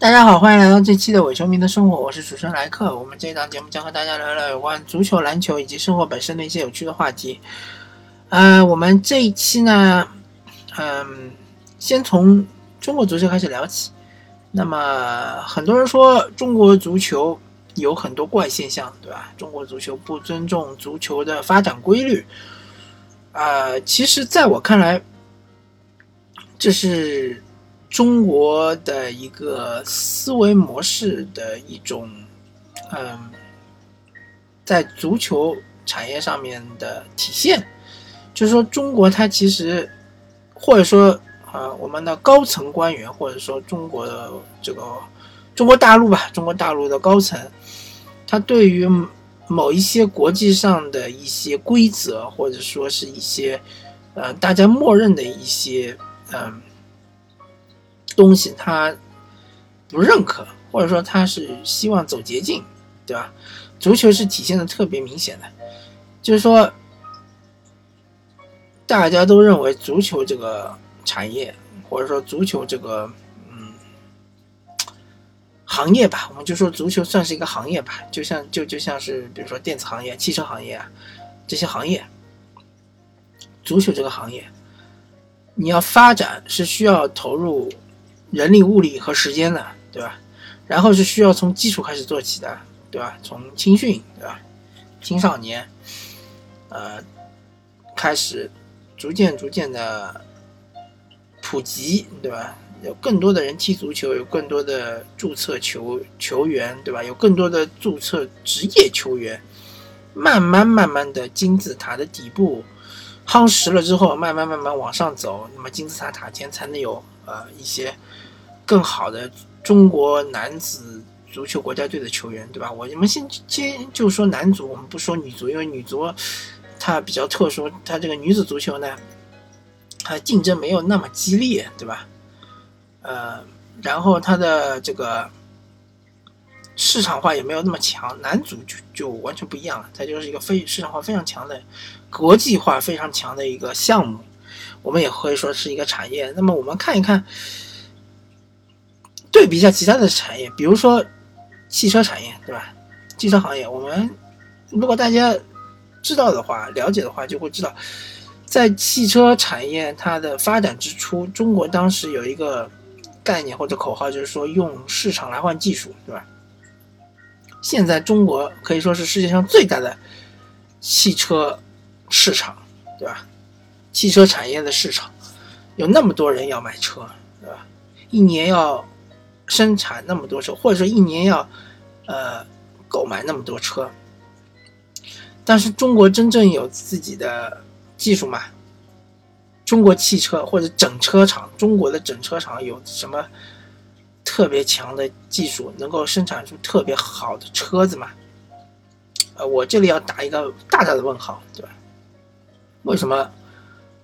大家好，欢迎来到这期的伪球迷的生活，我是主持人莱克。我们这一档节目将和大家聊聊有关足球、篮球以及生活本身的一些有趣的话题。呃，我们这一期呢，嗯，先从中国足球开始聊起。那么很多人说中国足球有很多怪现象，对吧？中国足球不尊重足球的发展规律。啊，其实在我看来，这是。中国的一个思维模式的一种，嗯，在足球产业上面的体现，就是说中国它其实，或者说啊，我们的高层官员，或者说中国的这个中国大陆吧，中国大陆的高层，他对于某一些国际上的一些规则，或者说是一些呃大家默认的一些嗯。东西他不认可，或者说他是希望走捷径，对吧？足球是体现的特别明显的，就是说大家都认为足球这个产业，或者说足球这个嗯行业吧，我们就说足球算是一个行业吧，就像就就像是比如说电子行业、汽车行业啊这些行业，足球这个行业你要发展是需要投入。人力、物力和时间的，对吧？然后是需要从基础开始做起的，对吧？从青训，对吧？青少年，呃，开始逐渐、逐渐的普及，对吧？有更多的人踢足球，有更多的注册球球员，对吧？有更多的注册职业球员，慢慢、慢慢的金字塔的底部夯实了之后，慢慢、慢慢往上走，那么金字塔塔尖才能有呃一些。更好的中国男子足球国家队的球员，对吧？我们先先就说男足，我们不说女足，因为女足它比较特殊，它这个女子足球呢，它竞争没有那么激烈，对吧？呃，然后它的这个市场化也没有那么强，男足就就完全不一样了，它就是一个非市场化非常强的国际化非常强的一个项目，我们也可以说是一个产业。那么我们看一看。对比一下其他的产业，比如说汽车产业，对吧？汽车行业，我们如果大家知道的话、了解的话，就会知道，在汽车产业它的发展之初，中国当时有一个概念或者口号，就是说用市场来换技术，对吧？现在中国可以说是世界上最大的汽车市场，对吧？汽车产业的市场有那么多人要买车，对吧？一年要。生产那么多车，或者说一年要，呃，购买那么多车，但是中国真正有自己的技术吗？中国汽车或者整车厂，中国的整车厂有什么特别强的技术，能够生产出特别好的车子吗？呃，我这里要打一个大大的问号，对吧？为什么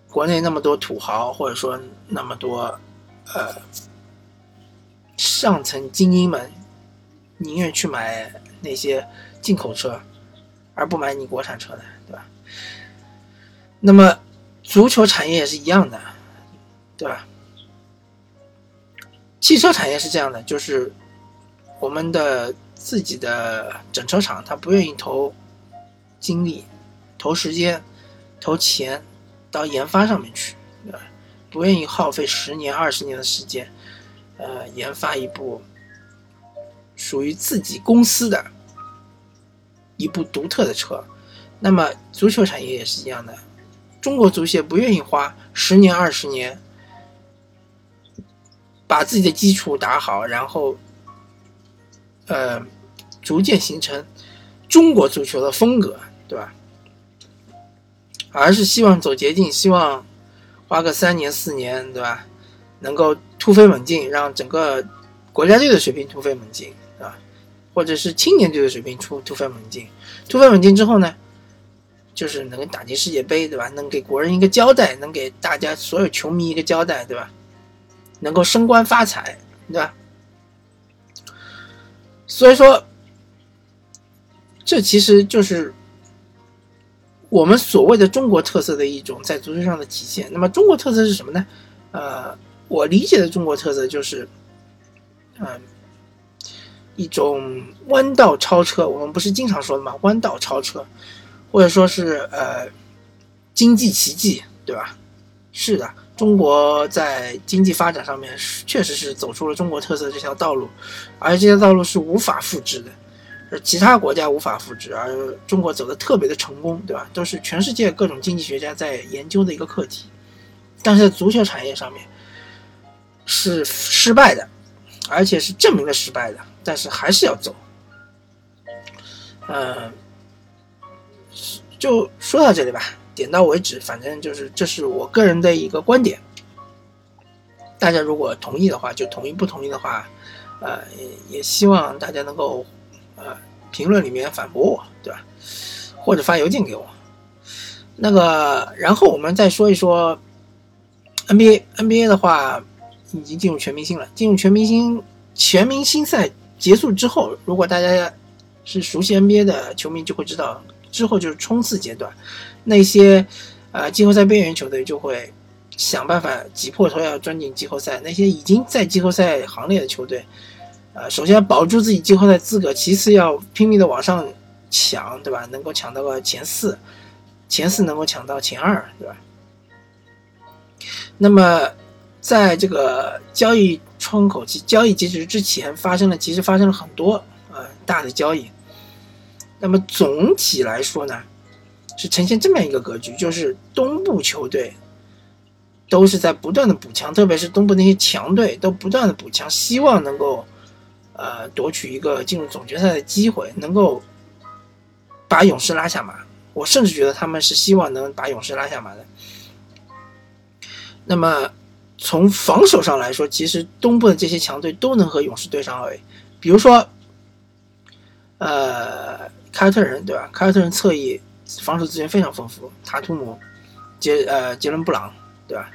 国内那么多土豪，或者说那么多，呃？上层精英们宁愿去买那些进口车，而不买你国产车的，对吧？那么足球产业也是一样的，对吧？汽车产业是这样的，就是我们的自己的整车厂，他不愿意投精力、投时间、投钱到研发上面去，对吧？不愿意耗费十年、二十年的时间。呃，研发一部属于自己公司的一部独特的车，那么足球产业也是一样的。中国足协不愿意花十年、二十年把自己的基础打好，然后呃，逐渐形成中国足球的风格，对吧？而是希望走捷径，希望花个三年、四年，对吧？能够突飞猛进，让整个国家队的水平突飞猛进啊，或者是青年队的水平突突飞猛进，突飞猛进之后呢，就是能打进世界杯，对吧？能给国人一个交代，能给大家所有球迷一个交代，对吧？能够升官发财，对吧？所以说，这其实就是我们所谓的中国特色的一种在足球上的体现。那么，中国特色是什么呢？呃。我理解的中国特色就是，嗯，一种弯道超车。我们不是经常说的吗？弯道超车，或者说是呃经济奇迹，对吧？是的，中国在经济发展上面确实是走出了中国特色这条道路，而这条道路是无法复制的，而其他国家无法复制，而中国走的特别的成功，对吧？都是全世界各种经济学家在研究的一个课题。但是在足球产业上面是失败的，而且是证明了失败的，但是还是要走。嗯，就说到这里吧。点到为止，反正就是这是我个人的一个观点。大家如果同意的话就同意，不同意的话，呃，也希望大家能够呃评论里面反驳我，对吧？或者发邮件给我。那个，然后我们再说一说 NBA，NBA 的话已经进入全明星了。进入全明星，全明星赛结束之后，如果大家是熟悉 NBA 的球迷，就会知道之后就是冲刺阶段。那些，呃，季后赛边缘球队就会想办法挤破头要钻进季后赛。那些已经在季后赛行列的球队，呃，首先要保住自己季后赛资格，其次要拼命的往上抢，对吧？能够抢到个前四，前四能够抢到前二，对吧？那么，在这个交易窗口期、交易截止之前，发生了其实发生了很多呃大的交易。那么总体来说呢？是呈现这么一个格局，就是东部球队都是在不断的补强，特别是东部那些强队都不断的补强，希望能够呃夺取一个进入总决赛的机会，能够把勇士拉下马。我甚至觉得他们是希望能把勇士拉下马的。那么从防守上来说，其实东部的这些强队都能和勇士对上位，比如说呃凯尔特人，对吧？凯尔特人侧翼。防守资源非常丰富，塔图姆、杰呃杰伦布朗，对吧？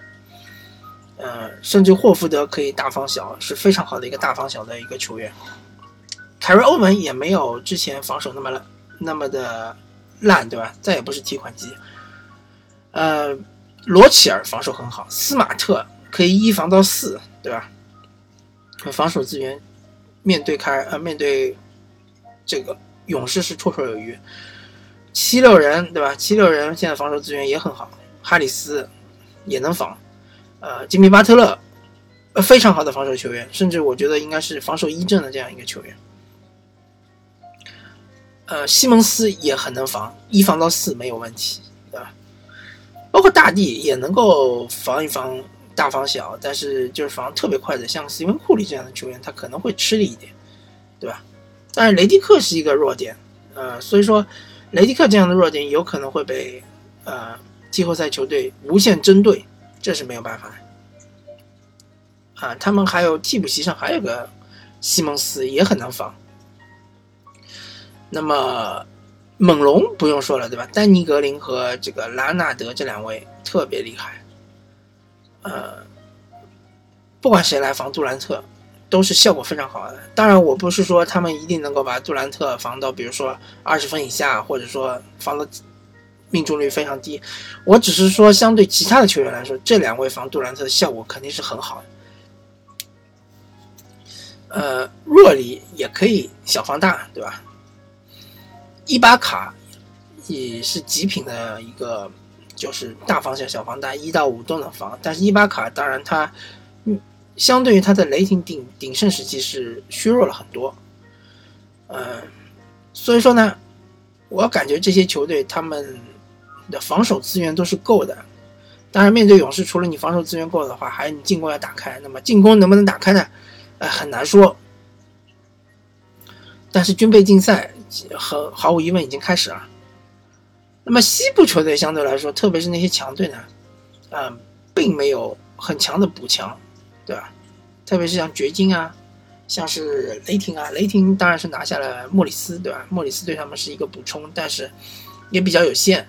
呃，甚至霍福德可以大防小，是非常好的一个大防小的一个球员。凯瑞欧文也没有之前防守那么烂，那么的烂，对吧？再也不是提款机。呃，罗齐尔防守很好，斯马特可以一防到四，对吧？防守资源面对凯呃面对这个勇士是绰绰有余。七六人对吧？七六人现在防守资源也很好，哈里斯也能防，呃，吉米巴特勒，呃，非常好的防守球员，甚至我觉得应该是防守一阵的这样一个球员。呃，西蒙斯也很能防，一防到四没有问题，对吧？包括大帝也能够防一防大防小，但是就是防特别快的，像斯文库里这样的球员，他可能会吃力一点，对吧？但是雷迪克是一个弱点，呃，所以说。雷迪克这样的弱点有可能会被呃季后赛球队无限针对，这是没有办法啊。他们还有替补席上还有个西蒙斯也很难防。那么猛龙不用说了，对吧？丹尼格林和这个拉纳德这两位特别厉害，呃，不管谁来防杜兰特。都是效果非常好的。当然，我不是说他们一定能够把杜兰特防到，比如说二十分以下，或者说防的命中率非常低。我只是说，相对其他的球员来说，这两位防杜兰特的效果肯定是很好的。呃，若里也可以小防大，对吧？伊巴卡也是极品的一个，就是大防小，小防大，一到五都能防。但是伊巴卡，当然他。相对于他在雷霆鼎鼎盛时期是削弱了很多，嗯，所以说呢，我感觉这些球队他们的防守资源都是够的。当然，面对勇士，除了你防守资源够的话，还有你进攻要打开。那么进攻能不能打开呢？呃，很难说。但是军备竞赛和毫无疑问已经开始了。那么西部球队相对来说，特别是那些强队呢，嗯，并没有很强的补强。对吧？特别是像掘金啊，像是雷霆啊，雷霆当然是拿下了莫里斯，对吧？莫里斯对他们是一个补充，但是也比较有限。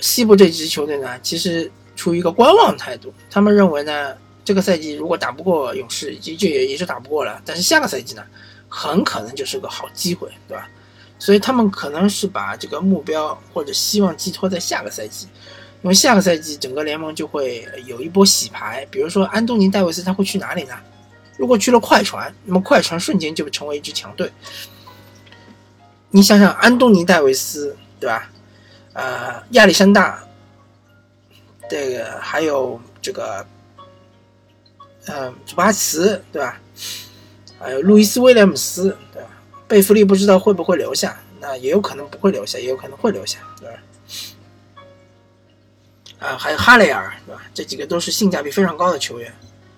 西部这支球队呢，其实处于一个观望态度，他们认为呢，这个赛季如果打不过勇士，就就也也是打不过了。但是下个赛季呢，很可能就是个好机会，对吧？所以他们可能是把这个目标或者希望寄托在下个赛季。因为下个赛季整个联盟就会有一波洗牌，比如说安东尼戴维斯他会去哪里呢？如果去了快船，那么快船瞬间就成为一支强队。你想想，安东尼戴维斯，对吧？呃，亚历山大，这个还有这个，呃，祖巴茨，对吧？还有路易斯威廉姆斯，对吧？贝弗利不知道会不会留下，那也有可能不会留下，也有可能会留下，对吧？啊，还有哈雷尔，对吧？这几个都是性价比非常高的球员。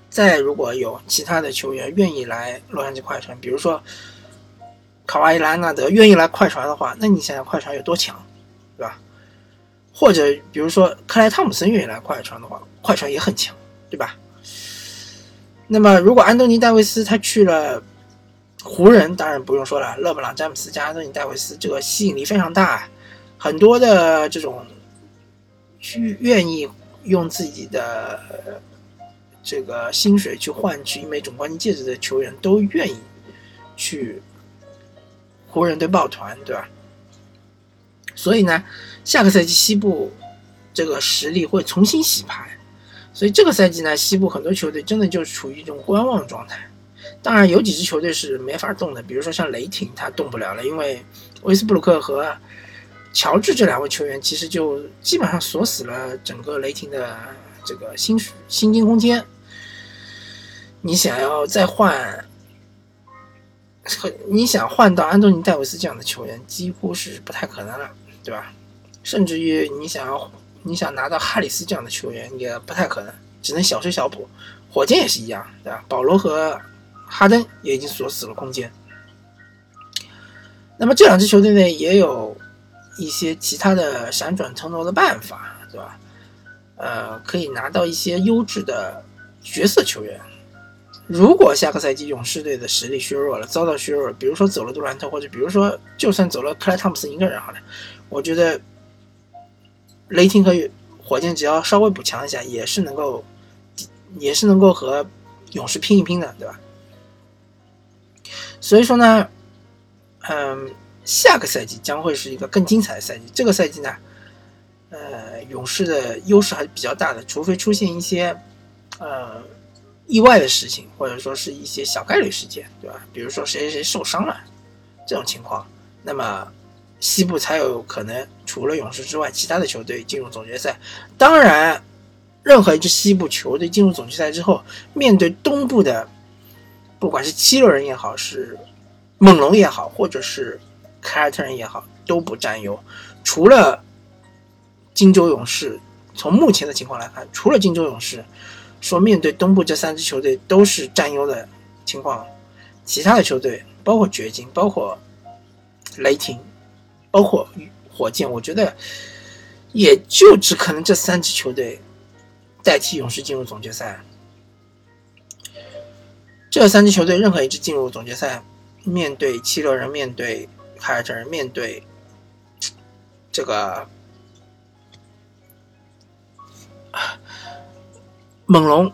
再如果有其他的球员愿意来洛杉矶快船，比如说。卡瓦伊·莱纳德愿意来快船的话，那你想想快船有多强，对吧？或者比如说克莱·汤姆森愿意来快船的话，快船也很强，对吧？那么如果安东尼·戴维斯他去了湖人，当然不用说了，勒布朗·詹姆斯加安东尼·戴维斯，这个吸引力非常大，很多的这种去愿意用自己的这个薪水去换取一枚总冠军戒指的球员都愿意去。湖人队抱团，对吧？所以呢，下个赛季西部这个实力会重新洗牌。所以这个赛季呢，西部很多球队真的就处于一种观望状态。当然，有几支球队是没法动的，比如说像雷霆，他动不了了，因为威斯布鲁克和乔治这两位球员其实就基本上锁死了整个雷霆的这个薪薪金空间。你想要再换？你想换到安东尼戴维斯这样的球员，几乎是不太可能了，对吧？甚至于你想要你想拿到哈里斯这样的球员，也不太可能，只能小修小补。火箭也是一样，对吧？保罗和哈登也已经锁死了空间。那么这两支球队呢，也有一些其他的闪转腾挪的办法，对吧？呃，可以拿到一些优质的角色球员。如果下个赛季勇士队的实力削弱了，遭到削弱，比如说走了杜兰特，或者比如说就算走了克莱汤普森一个人好了，我觉得雷霆和火箭只要稍微补强一下，也是能够，也是能够和勇士拼一拼的，对吧？所以说呢，嗯，下个赛季将会是一个更精彩的赛季。这个赛季呢，呃，勇士的优势还是比较大的，除非出现一些，呃。意外的事情，或者说是一些小概率事件，对吧？比如说谁谁谁受伤了，这种情况，那么西部才有可能除了勇士之外，其他的球队进入总决赛。当然，任何一支西部球队进入总决赛之后，面对东部的，不管是七六人也好，是猛龙也好，或者是凯尔特人也好，都不占优。除了金州勇士，从目前的情况来看，除了金州勇士。说面对东部这三支球队都是占优的情况，其他的球队包括掘金、包括雷霆、包括火箭，我觉得也就只可能这三支球队代替勇士进入总决赛。这三支球队任何一支进入总决赛，面对七六人、面对凯尔特人、面对这个。猛龙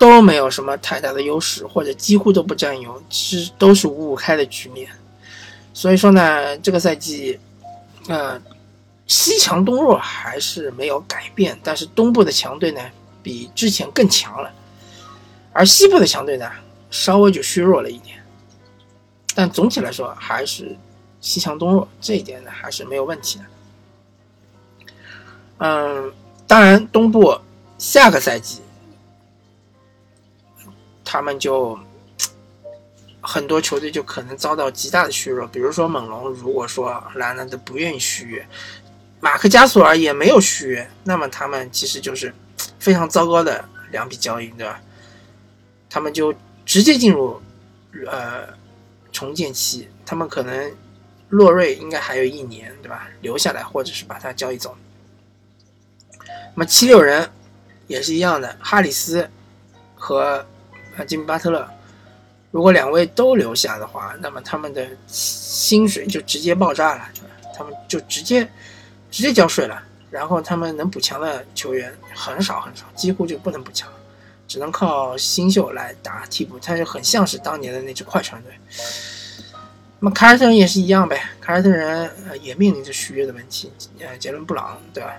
都没有什么太大的优势，或者几乎都不占优，其实都是五五开的局面。所以说呢，这个赛季，呃，西强东弱还是没有改变，但是东部的强队呢比之前更强了，而西部的强队呢稍微就削弱了一点。但总体来说还是西强东弱，这一点呢还是没有问题的。嗯，当然东部。下个赛季，他们就很多球队就可能遭到极大的削弱。比如说猛龙，如果说兰纳德不愿意续约，马克加索尔也没有续约，那么他们其实就是非常糟糕的两笔交易，对吧？他们就直接进入呃重建期，他们可能洛瑞应该还有一年，对吧？留下来，或者是把他交易走。那么七六人。也是一样的，哈里斯和啊吉米巴特勒，如果两位都留下的话，那么他们的薪水就直接爆炸了，他们就直接直接交税了。然后他们能补强的球员很少很少，几乎就不能补强，只能靠新秀来打替补。他就很像是当年的那支快船队。那么凯尔特人也是一样呗，凯尔特人呃也面临着续约的问题，呃，杰伦布朗对吧？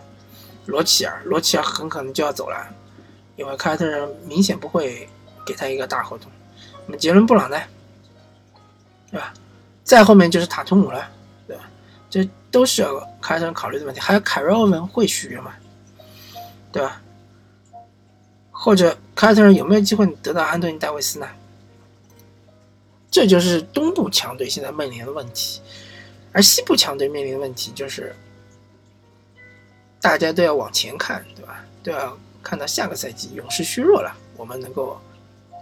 罗齐尔，罗齐尔很可能就要走了，因为凯尔特人明显不会给他一个大合同。那么杰伦布朗呢，对吧？再后面就是塔图姆了，对吧？这都是要凯尔特人考虑的问题。还有凯瑞欧文会续约吗？对吧？或者凯尔特人有没有机会得到安东尼戴维斯呢？这就是东部强队现在面临的问题，而西部强队面临的问题就是，大家都要往前看，对吧？都要看到下个赛季勇士虚弱了，我们能够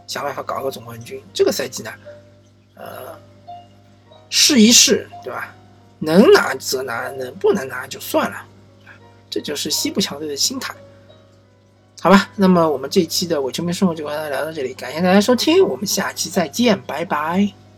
想办法搞个总冠军。这个赛季呢，呃，试一试，对吧？能拿则拿，能不能拿就算了，这就是西部强队的心态。好吧，那么我们这一期的伪球迷生活就跟大家聊到这里，感谢大家收听，我们下期再见，拜拜。